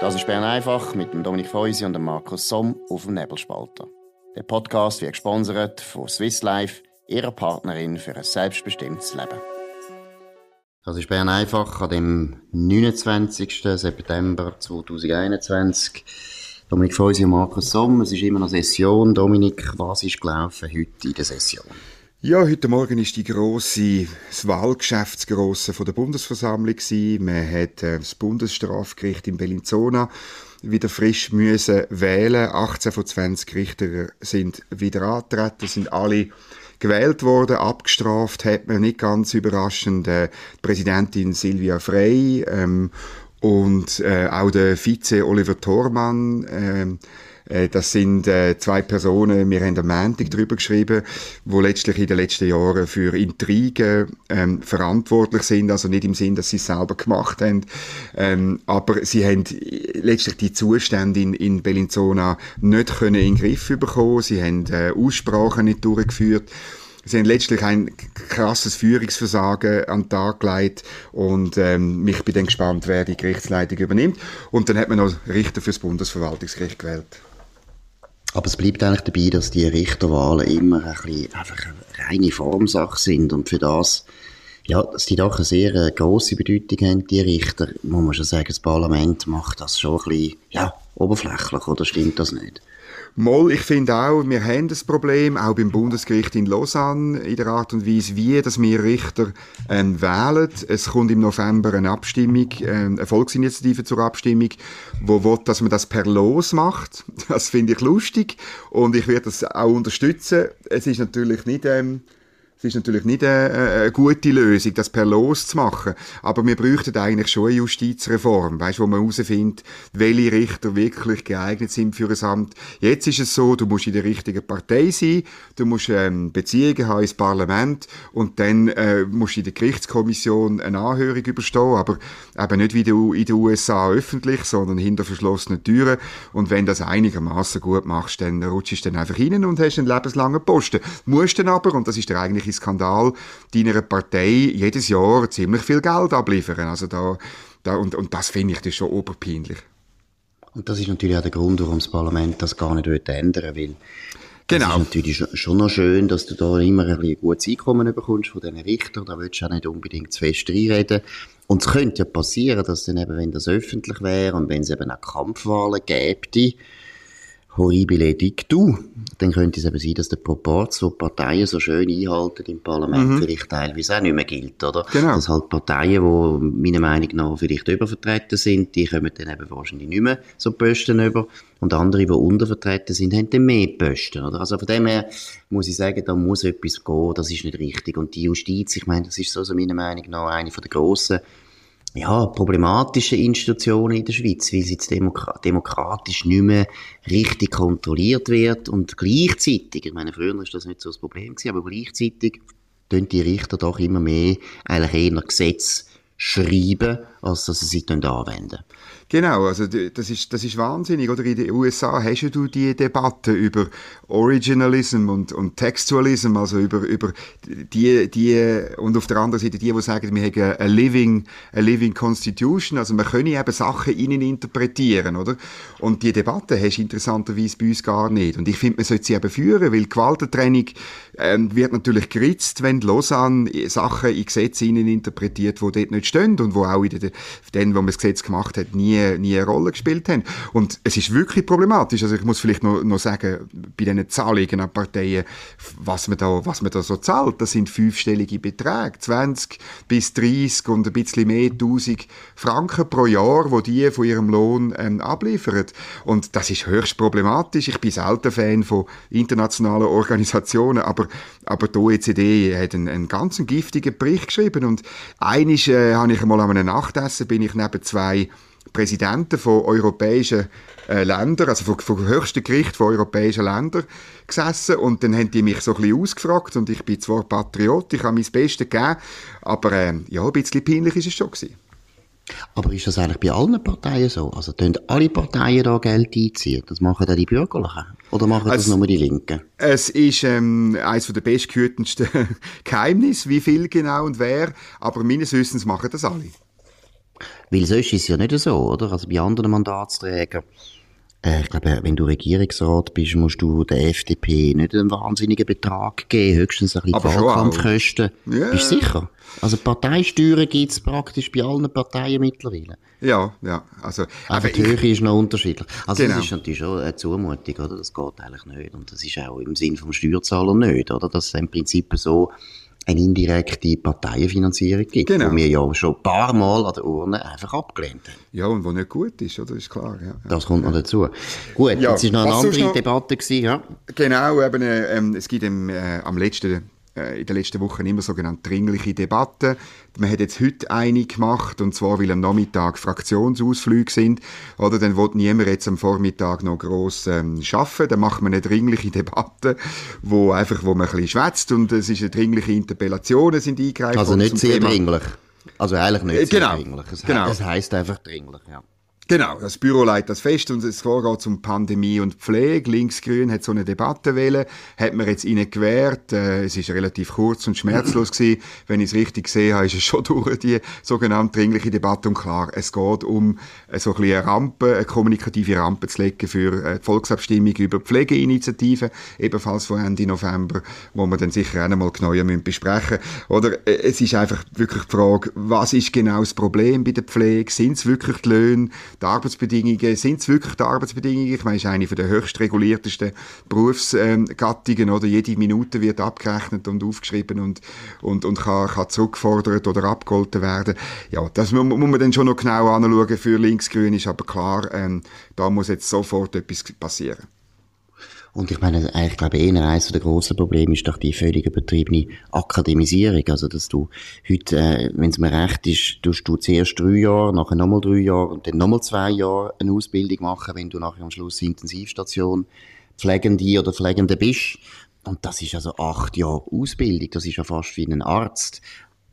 Das ist Bern einfach mit dem Dominik Feusi und dem Markus Somm auf dem Nebelspalter. Der Podcast wird gesponsert von Swiss Life, ihrer Partnerin für ein selbstbestimmtes Leben. Das ist Bern einfach an dem 29. September 2021. Dominik Feusi und Markus Somm, es ist immer noch Session. Dominik, was ist gelaufen heute in der Session? Ja, heute Morgen ist die große, das Wahlgeschäft grosse von der Bundesversammlung gewesen. Man hat äh, das Bundesstrafgericht in Bellinzona wieder frisch müssen wählen. 18 von 20 Richter sind wieder angetreten, sind alle gewählt worden, abgestraft hat man nicht ganz überraschend äh, die Präsidentin Silvia Frey ähm, und äh, auch der Vize Oliver Thormann. Äh, das sind äh, zwei Personen, wir haben am Montag darüber geschrieben, wo letztlich in den letzten Jahren für Intrigen ähm, verantwortlich sind, also nicht im Sinn, dass sie es selber gemacht haben, ähm, aber sie haben letztlich die Zustände in, in Bellinzona nicht können in den Griff bekommen, sie haben äh, Aussprachen nicht durchgeführt, Sie haben letztlich ein krasses Führungsversagen an den Tag gelegt und ähm, ich bin dann gespannt, wer die Gerichtsleitung übernimmt. Und dann hat man noch Richter fürs Bundesverwaltungsgericht gewählt. Aber es bleibt eigentlich dabei, dass die Richterwahlen immer ein bisschen einfach eine reine Formsache sind und für das, ja, dass die doch eine sehr äh, grosse Bedeutung haben, die Richter, muss man schon sagen, das Parlament macht das schon ein bisschen, ja, oberflächlich, oder stimmt das nicht? Moll, ich finde auch, wir haben das Problem, auch beim Bundesgericht in Lausanne, in der Art und Weise, wie dass wir Richter ähm, wählen. Es kommt im November eine Abstimmung, ähm, eine Volksinitiative zur Abstimmung, wo will, dass man das per Los macht. Das finde ich lustig und ich werde das auch unterstützen. Es ist natürlich nicht... Ähm, es ist natürlich nicht eine, eine, gute Lösung, das per Los zu machen. Aber wir bräuchten eigentlich schon eine Justizreform, weißt, wo man herausfindet, welche Richter wirklich geeignet sind für ein Amt. Jetzt ist es so, du musst in der richtigen Partei sein, du musst ähm, Beziehungen haben ins Parlament und dann äh, musst du in der Gerichtskommission eine Anhörung überstehen, aber eben nicht wie in den USA öffentlich, sondern hinter verschlossenen Türen. Und wenn das einigermaßen gut machst, dann rutschst du dann einfach rein und hast einen lebenslangen Posten. Musst dann aber, und das ist der eigentliche irgendwelche Skandal deiner Partei jedes Jahr ziemlich viel Geld abliefern. Also da, da und, und das finde ich das schon oberpeinlich. Und das ist natürlich auch der Grund, warum das Parlament das gar nicht ändern will. Genau. Es ist natürlich schon noch schön, dass du da immer ein, ein gutes Einkommen bekommst von diesen Richtern. Da willst du auch nicht unbedingt zu fest reinreden. Und es könnte ja passieren, dass dann eben, wenn das öffentlich wäre und wenn es eben auch Kampfwahlen gäbe, horribile dictu, dann könnte es eben sein, dass der Proporz, den Parteien so schön einhalten im Parlament, mhm. vielleicht teilweise auch nicht mehr gilt, oder? Genau. Dass halt Parteien, die meiner Meinung nach vielleicht übervertreten sind, die kommen dann eben wahrscheinlich nicht mehr so Posten über. Und andere, die untervertreten sind, haben dann mehr Posten, oder? Also von dem her muss ich sagen, da muss etwas gehen, das ist nicht richtig. Und die Justiz, ich meine, das ist so, so meiner Meinung nach eine von der grossen ja, problematischen Institutionen in der Schweiz, weil sie jetzt demokra demokratisch nicht mehr richtig kontrolliert wird und gleichzeitig, ich meine, früher war das nicht so das Problem gewesen, aber gleichzeitig tun die Richter doch immer mehr eigentlich eher Gesetz schreiben, als dass sie sie anwenden. Genau, also das ist, das ist wahnsinnig. Oder in den USA hast du die Debatte über Originalism und, und Textualism, also über, über die, die, und auf der anderen Seite die, die sagen, wir haben eine living, a living Constitution, also man könne eben Sachen innen interpretieren, oder? Und die Debatte hast du interessanterweise bei uns gar nicht. Und ich finde, man sollte sie eben führen, weil Gewaltentrennung ähm, wird natürlich geritzt, wenn Lausanne Sachen in Gesetze innen interpretiert, die dort nicht stehen und wo auch in den, den, wo man das Gesetz gemacht hat, nie nie, nie eine Rolle gespielt haben. Und es ist wirklich problematisch. Also ich muss vielleicht noch, noch sagen, bei diesen Zahlungen an Parteien, was man, da, was man da so zahlt, das sind fünfstellige Beträge. 20 bis 30 und ein bisschen mehr 1000 Franken pro Jahr, wo die von ihrem Lohn ähm, abliefern. Und das ist höchst problematisch. Ich bin selten Fan von internationalen Organisationen, aber, aber die OECD hat einen, einen ganz giftigen Bericht geschrieben und einisch äh, habe ich einmal an einem Nachtessen bin ich neben zwei Präsidenten von europäischen äh, Ländern, also von höchsten Gericht von europäischen Ländern gesessen und dann haben die mich so ein bisschen ausgefragt und ich bin zwar Patriot, ich habe mein Bestes gegeben, aber äh, ja, ein bisschen peinlich ist es schon gewesen. Aber ist das eigentlich bei allen Parteien so? Also tun alle Parteien da Geld einziehen? Das machen dann die Bürgerlichen? Oder machen das nur die Linken? Es ist ähm, eines der bestgehütendsten Geheimnisse, wie viel genau und wer, aber meines Wissens machen das alle. Weil sonst ist es ja nicht so, oder? Also bei anderen Mandatsträgern, äh, ich glaube, wenn du Regierungsrat bist, musst du der FDP nicht einen wahnsinnigen Betrag geben, höchstens ein bisschen Wahlkampfkosten. Yeah. Bist du sicher? Also Parteisteuern gibt es praktisch bei allen Parteien mittlerweile. Ja, ja. Also, aber die Höhe ist noch unterschiedlich. Also genau. das ist natürlich schon eine Zumutung, oder? Das geht eigentlich nicht. Und das ist auch im Sinn vom Steuerzahler nicht, oder? Das ist im Prinzip so eine indirekte Parteienfinanzierung gibt, genau. die wir ja schon ein paar Mal an der Urne einfach abgelehnt haben. Ja, und wo nicht gut ist, oder? ist klar. Ja, Das kommt noch dazu. Gut, ja, jetzt ist noch eine andere noch, Debatte gewesen, ja. Genau, eben, äh, ähm, es gibt im, äh, am letzten in den letzten Wochen immer sogenannte dringliche Debatten. Man hat jetzt heute eine gemacht, und zwar, weil am Nachmittag Fraktionsausflüge sind, oder dann will niemand jetzt am Vormittag noch gross ähm, arbeiten, dann macht man eine dringliche Debatte, wo einfach, wo man ein bisschen schwätzt, und es ist eine dringliche Interpellationen sind eingereicht Also nicht sehr dringlich. Also eigentlich nicht äh, genau. sehr dringlich. Es, genau. es heisst einfach dringlich, ja. Genau, das Büro leitet das fest und es vorgeht um Pandemie und Pflege. Linksgrün hat so eine Debatte wählen, hat man jetzt ihnen gewährt. Äh, es ist relativ kurz und schmerzlos gewesen. Wenn ich es richtig gesehen habe, ist es schon durch die sogenannte dringliche Debatte. Und klar, es geht um äh, so ein eine Rampe, eine kommunikative Rampe zu legen für äh, die Volksabstimmung über Pflegeinitiativen, ebenfalls von Ende November, wo wir dann sicher auch einmal genauer besprechen müssen. Oder äh, es ist einfach wirklich die Frage, was ist genau das Problem bei der Pflege? Sind es wirklich die Löhne? Die Arbeitsbedingungen, sind es wirklich die Arbeitsbedingungen? Ich meine, es ist eine der höchst reguliertesten Berufsgattungen, oder? Jede Minute wird abgerechnet und aufgeschrieben und, und, und kann, kann zurückgefordert oder abgeholten werden. Ja, das muss, muss man dann schon noch genau anschauen. Für Linksgrün ist aber klar, ähm, da muss jetzt sofort etwas passieren. Und ich meine, ich glaube, eher eines der grossen Probleme ist doch die völlig übertriebene Akademisierung. Also, dass du heute, äh, wenn es mir recht ist, tust du zuerst drei Jahre, nachher nochmal drei Jahre und dann nochmal zwei Jahre eine Ausbildung machen, wenn du nachher am Schluss Intensivstation Pflegende oder Pflegende bist. Und das ist also acht Jahre Ausbildung. Das ist ja fast wie ein Arzt.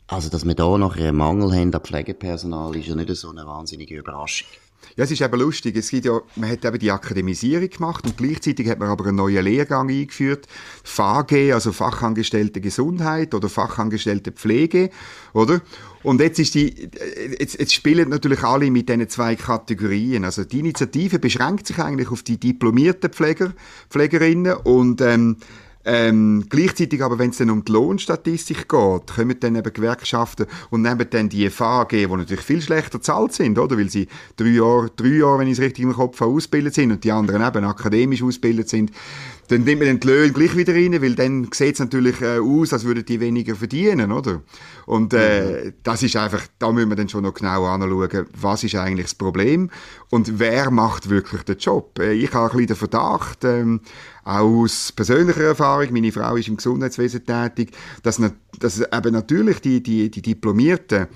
Also, dass wir da nachher einen Mangel haben an Pflegepersonal, ist ja nicht so eine wahnsinnige Überraschung. Ja, es ist eben lustig. Es gibt ja, man hat eben die Akademisierung gemacht und gleichzeitig hat man aber einen neuen Lehrgang eingeführt. FAG, also Fachangestellte Gesundheit oder Fachangestellte Pflege, oder? Und jetzt ist die, jetzt, jetzt spielen natürlich alle mit diesen zwei Kategorien. Also die Initiative beschränkt sich eigentlich auf die diplomierten Pfleger, Pflegerinnen und, ähm, ähm, gleichzeitig aber, wenn es dann um die Lohnstatistik geht, kommen dann eben Gewerkschaften und nehmen dann die FAG, die natürlich viel schlechter zahlt sind, oder? Weil sie drei Jahre, drei Jahre, wenn ich es richtig im Kopf habe, ausgebildet sind und die anderen eben akademisch ausgebildet sind, dann nimmt man den Löhne gleich wieder rein, weil dann sieht es natürlich äh, aus, als würden die weniger verdienen, oder? Und äh, mhm. das ist einfach, da müssen wir dann schon noch genau anschauen, was ist eigentlich das Problem und wer macht wirklich den Job. Äh, ich habe ein bisschen den Verdacht, ähm, auch aus persönlicher Erfahrung, meine Frau ist im Gesundheitswesen tätig, dass, dass eben natürlich die, die, die Diplomierten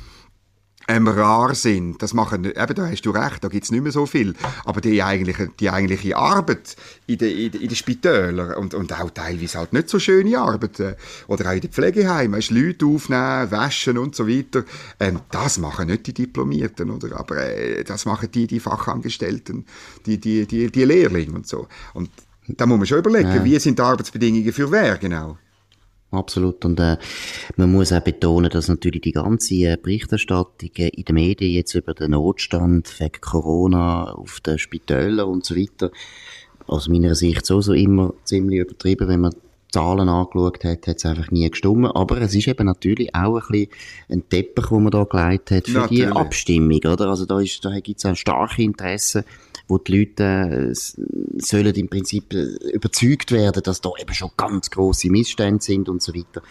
ähm, rar sind. Das machen, eben, da hast du recht, da gibt es nicht mehr so viel. Aber die eigentliche, die eigentliche Arbeit in den in, in de Spitälern und, und auch teilweise halt nicht so schöne Arbeit, äh, oder auch in den Pflegeheimen, weißt, Leute aufnehmen, waschen und so weiter, ähm, das machen nicht die Diplomierten, oder? Aber äh, das machen die, die Fachangestellten, die, die, die, die Lehrlinge und so. Und da muss man schon überlegen, ja. wie sind die Arbeitsbedingungen für wer genau? Absolut. Und äh, man muss auch betonen, dass natürlich die ganze äh, Berichterstattung äh, in den Medien jetzt über den Notstand wegen Corona auf den Spitälern und so weiter, aus meiner Sicht so, so immer ziemlich übertrieben, wenn man Zahlen angeschaut hat, hat es einfach nie gestimmt. Aber es ist eben natürlich auch ein bisschen ein Teppich, den man da gelegt hat für natürlich. die Abstimmung, oder? Also da, ist, da gibt es auch starke Interessen wo die Leute äh, sollen im Prinzip äh, überzeugt werden, dass da eben schon ganz große Missstände sind und so weiter.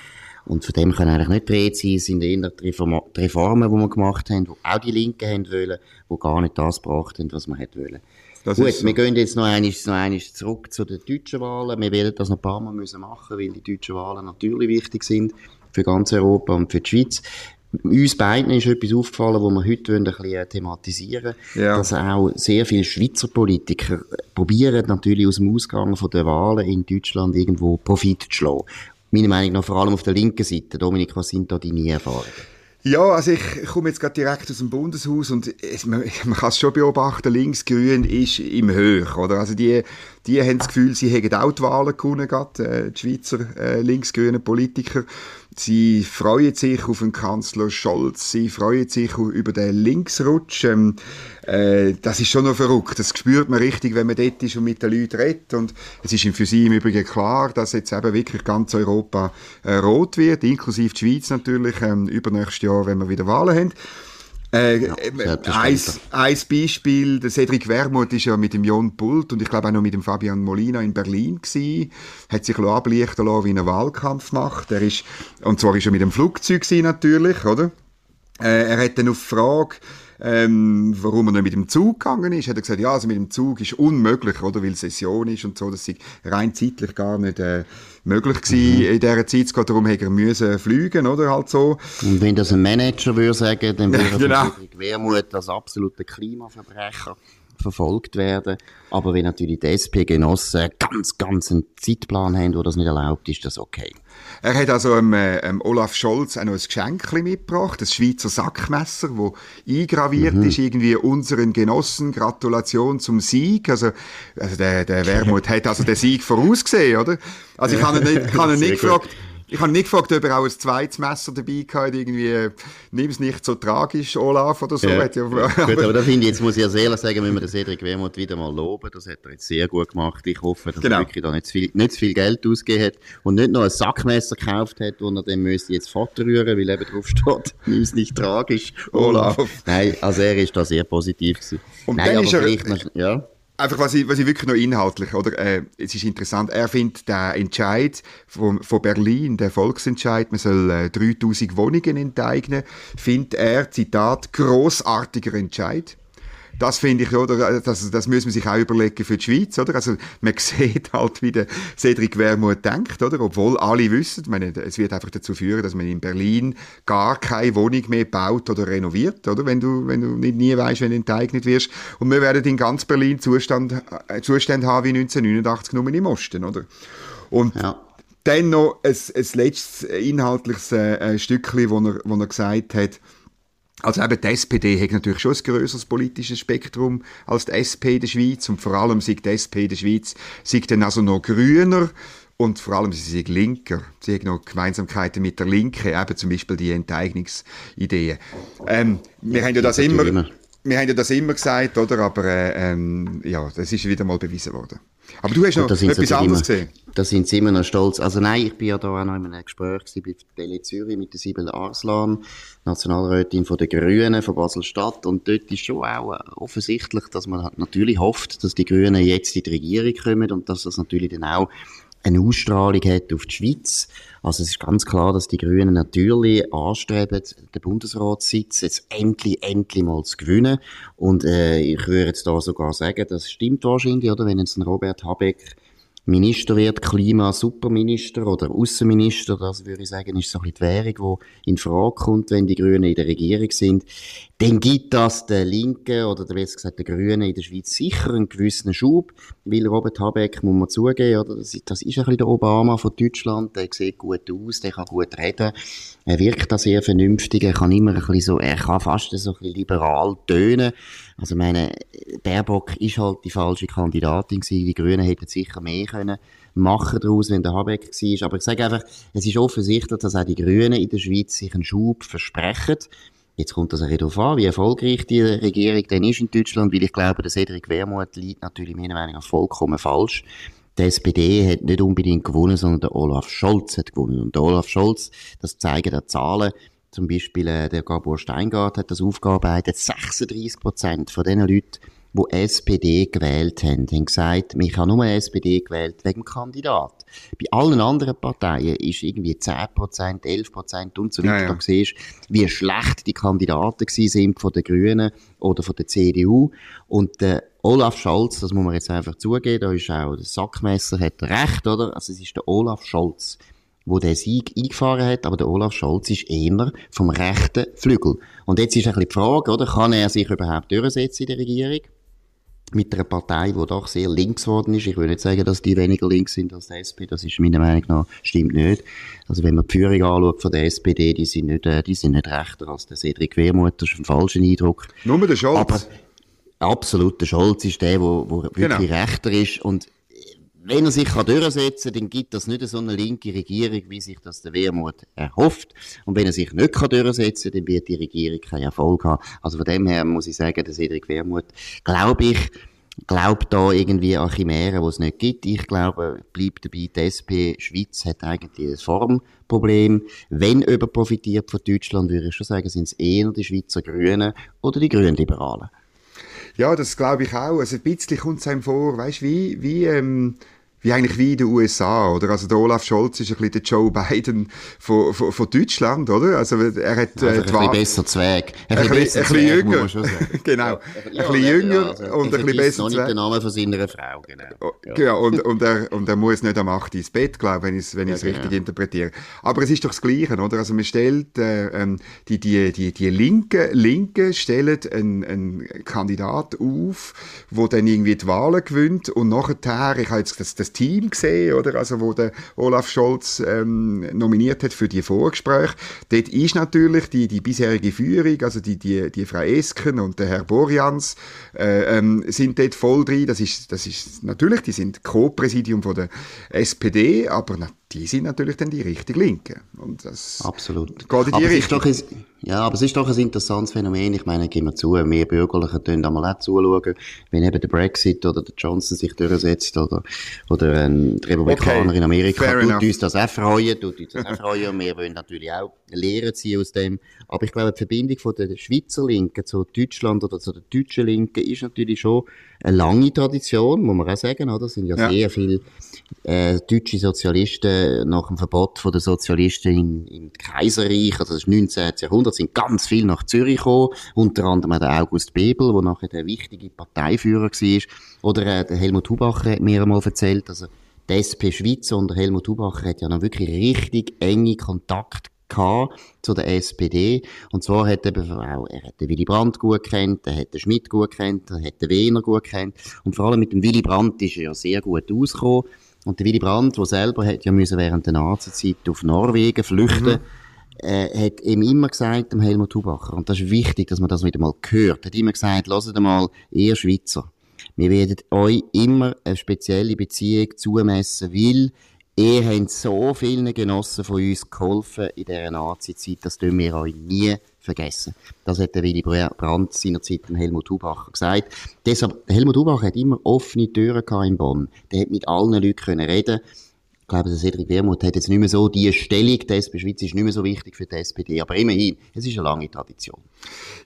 Und von dem kann eigentlich nicht die Rede sein. Es sind eher die, Reform die Reformen, die wir gemacht haben, die auch die Linken haben wollen, die gar nicht das gebracht haben, was man hätte wollen. Das Gut, so. wir gehen jetzt noch einmal, noch einmal zurück zu den deutschen Wahlen. Wir werden das noch ein paar Mal müssen machen, weil die deutschen Wahlen natürlich wichtig sind für ganz Europa und für die Schweiz uns beiden ist etwas aufgefallen, wo wir heute ein bisschen äh, thematisieren ja. dass auch sehr viele Schweizer Politiker probieren natürlich aus dem Ausgang der Wahlen in Deutschland irgendwo Profit zu schlagen. Meiner Meinung nach vor allem auf der linken Seite. Dominik, was sind da deine Erfahrungen? Ja, also ich komme jetzt gerade direkt aus dem Bundeshaus und es, man, man kann es schon beobachten, links-grün ist im Höch, oder? Also die, die haben das Gefühl, sie hätten auch die Wahlen gewonnen, gerade, äh, die Schweizer äh, links-grünen Politiker. Sie freuen sich auf den Kanzler Scholz, sie freuen sich über den Linksrutsch. Ähm, äh, das ist schon noch verrückt. Das spürt man richtig, wenn man dort ist und mit den Leuten redet. Und es ist für sie im Übrigen klar, dass jetzt eben wirklich ganz Europa äh, rot wird, inklusive die Schweiz natürlich, ähm, übernächstes Jahr, wenn wir wieder Wahlen haben. Äh, ja, äh, ein, ein Beispiel, der Cedric Wermuth ist ja mit dem Jon Pult und ich glaube auch noch mit dem Fabian Molina in Berlin gewesen, hat sich ablichten lassen, wie er einen Wahlkampf macht. Er ist, und zwar ist er mit dem Flugzeug gewesen, natürlich, oder? Äh, er hat dann auf Frage, ähm, warum er nicht mit dem Zug gegangen ist, hat er gesagt, ja, also mit dem Zug ist unmöglich, oder, weil Session ist und so, das ist rein zeitlich gar nicht äh, möglich gewesen, mhm. in dieser Zeit zu gehen, darum hätte er müssen fliegen, oder, halt so. Und wenn das ein Manager würde sagen, dann wäre genau. Wermut als absoluter Klimaverbrecher verfolgt werden. Aber wenn natürlich die SP-Genossen ganz, ganz einen Zeitplan haben, wo das nicht erlaubt ist, das okay. Er hat also ähm, ähm, Olaf Scholz auch noch ein Geschenk mitgebracht, das Schweizer Sackmesser, wo eingraviert mhm. ist, irgendwie unseren Genossen, Gratulation zum Sieg. Also, also der, der Wermut hat also den Sieg vorausgesehen, oder? Also ich habe ihn nicht, ich habe ihn nicht gefragt, ich habe nicht gefragt, ob er auch ein zweites Messer dabei hatte, irgendwie, nimm es nicht so tragisch, Olaf, oder so. Ja. Ja, gut, aber da finde ich, jetzt muss ich ja ehrlich sagen, wenn wir den Cedric Wermuth wieder mal loben, das hat er jetzt sehr gut gemacht. Ich hoffe, dass genau. er wirklich da nicht zu viel, nicht zu viel Geld ausgegeben hat und nicht noch ein Sackmesser gekauft hat, wo er dann müsste jetzt Vater rühren, weil eben drauf steht, nimm es nicht tragisch, Olaf. Nein, also er ist da sehr positiv gewesen. Und Nein, dann ist er, ja einfach was ich, was ich wirklich noch inhaltlich, oder? Äh, es ist interessant, er findet der Entscheid von, von Berlin, der Volksentscheid, man soll äh, 3000 Wohnungen enteignen, findet er, Zitat, großartiger Entscheid das finde ich, oder, das, das müssen wir sich auch überlegen für die Schweiz, oder? Also, man sieht halt, wie der Cedric Wermuth denkt, oder? Obwohl alle wissen, meine, es wird einfach dazu führen, dass man in Berlin gar keine Wohnung mehr baut oder renoviert, oder? Wenn du, wenn du nicht, nie weißt, wenn du enteignet wirst. Und wir werden in ganz Berlin Zustand, äh, Zustände haben wie 1989 nur im Osten, oder? Und, ja. Dann noch ein, ein letztes inhaltliches äh, Stückchen, wo er, wo er gesagt hat, also eben die SPD hat natürlich schon ein grösseres politisches Spektrum als die SP der Schweiz und vor allem sieht die SP der Schweiz sieht dann also noch grüner und vor allem sie sind linker. Sie haben noch Gemeinsamkeiten mit der Linke, eben zum Beispiel die Enteignungsideen. Ähm, wir haben ja das immer, wir haben ja das immer gesagt, oder? Aber äh, ähm, ja, das ist wieder mal bewiesen worden. Aber du hast noch etwas anderes immer, gesehen. Da sind sie immer noch stolz. Also nein, ich bin ja da auch noch in einem Gespräch bei Tele Zürich mit der Sibyl Arslan, Nationalrätin von den Grünen von Basel-Stadt. Und dort ist schon auch offensichtlich, dass man natürlich hofft, dass die Grünen jetzt in die Regierung kommen und dass das natürlich dann auch eine Ausstrahlung hat auf die Schweiz. Also es ist ganz klar, dass die Grünen natürlich anstreben, den Bundesratssitz jetzt endlich, endlich mal zu gewinnen. Und äh, ich würde jetzt da sogar sagen, das stimmt wahrscheinlich, oder? Wenn jetzt ein Robert Habeck Minister wird, Klima-Superminister oder Außenminister, das würde ich sagen, ist so ein bisschen die Währung, die in Frage kommt, wenn die Grünen in der Regierung sind. Dann gibt das den Linken oder besser gesagt den Grünen in der Schweiz sicher einen gewissen Schub, weil Robert Habeck, muss man zugeben, oder, das, das ist ein bisschen der Obama von Deutschland, der sieht gut aus, der kann gut reden, er wirkt da sehr vernünftig, er kann immer ein bisschen so, er kann fast so ein bisschen liberal tönen. Also meine, Baerbock ist halt die falsche Kandidatin gewesen, die Grünen hätten sicher mehr können machen daraus, wenn der Habeck war. Aber ich sage einfach, es ist offensichtlich, dass auch die Grünen in der Schweiz sich einen Schub versprechen. Jetzt kommt das ein darauf an, wie erfolgreich die Regierung denn ist in Deutschland, weil ich glaube, der Cedric Wermuth liegt natürlich meiner Meinung nach vollkommen falsch. Die SPD hat nicht unbedingt gewonnen, sondern der Olaf Scholz hat gewonnen. Und der Olaf Scholz, das zeigen die Zahlen, zum Beispiel äh, der Gabor Steingart hat das aufgearbeitet, 36 Prozent von den Leuten, die SPD gewählt haben, haben gesagt, ich habe nur SPD gewählt wegen dem Kandidat. Bei allen anderen Parteien ist irgendwie 10%, 11% und so weiter. Ja, ja. Da siehst wie schlecht die Kandidaten sind von den Grünen oder von der CDU. Und der Olaf Scholz, das muss man jetzt einfach zugeben, da ist auch der Sackmesser, hat recht, oder? Also es ist der Olaf Scholz wo der Sieg eingefahren hat, aber der Olaf Scholz ist eher vom rechten Flügel. Und jetzt ist ein bisschen die Frage, oder? Kann er sich überhaupt durchsetzen in der Regierung? Mit einer Partei, die doch sehr links geworden ist. Ich will nicht sagen, dass die weniger links sind als die SP. Das ist meiner Meinung nach, stimmt nicht. Also wenn man die Führung anschaut von der SPD, die sind nicht, äh, die sind nicht rechter als der Cedric Wermuth. Das ist ein falscher Eindruck. Nur der Scholz. Aber absolut, der Scholz ist der, der, der wirklich genau. rechter ist. Und wenn er sich kann durchsetzen kann, dann gibt das nicht so eine linke Regierung, wie sich das der Wehrmut erhofft. Und wenn er sich nicht kann durchsetzen kann, dann wird die Regierung keinen Erfolg haben. Also von dem her muss ich sagen, der Cedric Wehrmut, glaube ich, glaubt da irgendwie an Chimären, die es nicht gibt. Ich glaube, bleibt dabei, die SP Schweiz hat eigentlich ein Formproblem. Wenn jemand profitiert von Deutschland, würde ich schon sagen, sind es eher die Schweizer Grünen oder die Grünliberalen. Ja, das glaube ich auch. Also ein bisschen kommt es einem vor, weißt wie, wie, ähm, wie eigentlich wie in den USA, oder? Also der Olaf Scholz ist ein bisschen der Joe Biden von, von, von Deutschland, oder? Also er hat... Äh, ein bisschen besser Zweig. Ein, ein bisschen, bisschen jünger. genau. Ja, ein bisschen jünger also, und ein bisschen besser noch nicht den Namen von seiner Frau, genau. Ja. Und, und, er, und er muss nicht am 8 ins Bett, glaube wenn ich es wenn ja, genau. richtig interpretiere. Aber es ist doch das Gleiche, oder? Also man stellt, äh, ähm, die, die, die, die Linke, Linke stellen einen, einen Kandidat auf, der dann irgendwie die Wahlen gewinnt und nachher, ich habe jetzt das, das Team gesehen, oder? Also, wo der Olaf Scholz ähm, nominiert hat für die Vorgespräche. Dort ist natürlich die, die bisherige Führung, also die, die, die Frau Esken und der Herr Borjans, äh, ähm, sind dort voll drin. Das ist, das ist natürlich, die sind Co-Präsidium der SPD, aber die sind natürlich dann die richtig Linken. Und das Absolut. geht in die Richtung. Ja, aber es ist doch ein interessantes Phänomen. Ich meine, gehen wir zu, mehr Bürgerliche tun da mal auch zuschauen, wenn eben der Brexit oder der Johnson sich durchsetzt oder, oder ein Republikaner okay. in Amerika. Fair tut enough. uns das auch freuen, tut uns das auch freuen. Und wir wollen natürlich auch Lehren ziehen aus dem. Aber ich glaube, die Verbindung von der Schweizer Linken zu Deutschland oder zu der deutschen Linken ist natürlich schon eine lange Tradition, muss man auch sagen, oder? Es sind ja, ja. sehr viele, äh, deutsche Sozialisten nach dem Verbot von der Sozialisten im, im Kaiserreich, also das 19. Jahrhundert, sind ganz viel nach Zürich gekommen, unter anderem der August Bebel, der nachher der wichtige Parteiführer war, oder äh, der Helmut Hubacher hat mir einmal erzählt, also die SP Schweiz unter Helmut Hubacher hat ja noch wirklich richtig enge Kontakt zu der SPD. Und zwar hat er auch, er hat den Willy Brandt gut kennt, er hat den Schmidt gut kennt, er hat den Wehner gut kennt. Und vor allem mit dem Willy Brandt ist er ja sehr gut ausgekommen. Und der Willy Brandt, der selber hat ja müssen während der Nazi-Zeit auf Norwegen flüchten, mhm. äh, hat ihm immer gesagt, dem Helmut Hubacher, und das ist wichtig, dass man das wieder mal hört, hat immer gesagt, lasst mal, ihr Schweizer, wir werden euch immer eine spezielle Beziehung zumessen, weil Ihr habt so vielen Genossen von uns geholfen in dieser Nazi-Zeit, das dürfen wir euch nie vergessen. Das hat der Willy Brandt seinerzeit dem Helmut Hubacher gesagt. Deshalb, Helmut Hubacher hat immer offene Türen in Bonn. Der hat mit allen Leuten können reden ich glaube, Cedric Wermuth hat jetzt nicht mehr so die Stellung, die SP Schweiz ist nicht mehr so wichtig für die SPD, aber immerhin, es ist eine lange Tradition.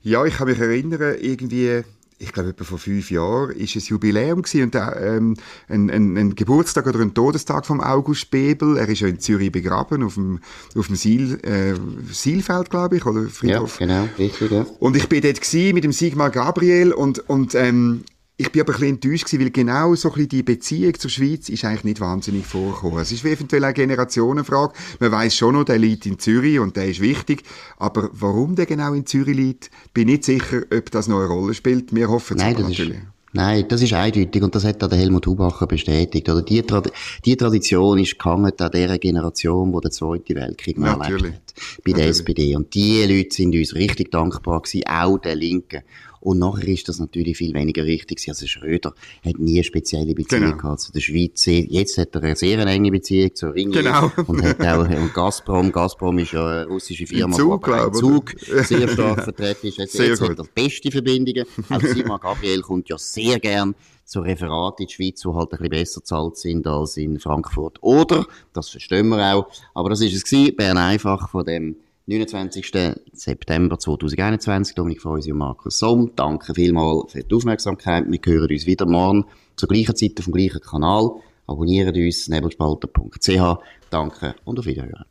Ja, ich kann mich erinnern, irgendwie ich glaube, etwa vor fünf Jahren ist es Jubiläum gewesen und ähm, ein, ein, ein, Geburtstag oder ein Todestag vom August Bebel. Er ist ja in Zürich begraben, auf dem, auf dem Siel, äh, Sielfeld, glaube ich, oder Friedhof. Ja, genau, richtig, ja. Und ich bin dort gewesen mit dem Sigmar Gabriel und, und ähm, ich bin aber ein bisschen enttäuscht gewesen, weil genau so ein bisschen die Beziehung zur Schweiz ist eigentlich nicht wahnsinnig vorgekommen. Es ist eventuell eine Generationenfrage. Man weiß schon noch, der liegt in Zürich und der ist wichtig. Aber warum der genau in Zürich liegt, bin ich nicht sicher, ob das noch eine Rolle spielt. Wir hoffen es Nein, aber natürlich. Nein, das ist eindeutig und das hat auch der Helmut Hubacher bestätigt. Oder die, Tra die Tradition ist gehangen an dieser Generation, die der Zweite Weltkrieg noch erlebt hat, bei der SPD. Und die Leute sind uns richtig dankbar gewesen, auch der Linken. Und nachher ist das natürlich viel weniger wichtig. Also Schröder hat nie eine spezielle Beziehung genau. gehabt zu der Schweiz. Jetzt hat er eine sehr enge Beziehung zur Ringier. Genau. Und hat auch und Gazprom. Gazprom ist ja eine russische Firma, Zug, glaube Zug sehr stark vertreten ist. Jetzt, sehr jetzt hat er beste Verbindungen. Auch Simon Gabriel kommt ja sehr gern zu Referat in die Schweiz, die halt ein bisschen besser zahlt sind als in Frankfurt. Oder, das verstehen wir auch, aber das ist es gewesen, Bern einfach von dem 29. September 2021. Dominik Freusi und Markus Somm. Danke vielmals für die Aufmerksamkeit. Wir hören uns wieder morgen zur gleichen Zeit auf dem gleichen Kanal. Abonniert uns nebelspalter.ch. Danke und auf Wiederhören.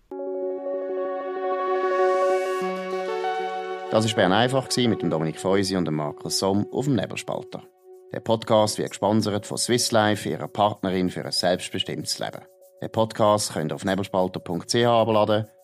Das war Bern einfach mit dem Dominik Feusi und dem Markus Somm auf dem Nebelspalter. Der Podcast wird gesponsert von Swiss Life, ihrer Partnerin für ein selbstbestimmtes Leben. Den Podcast könnt ihr auf nebelspalter.ch abladen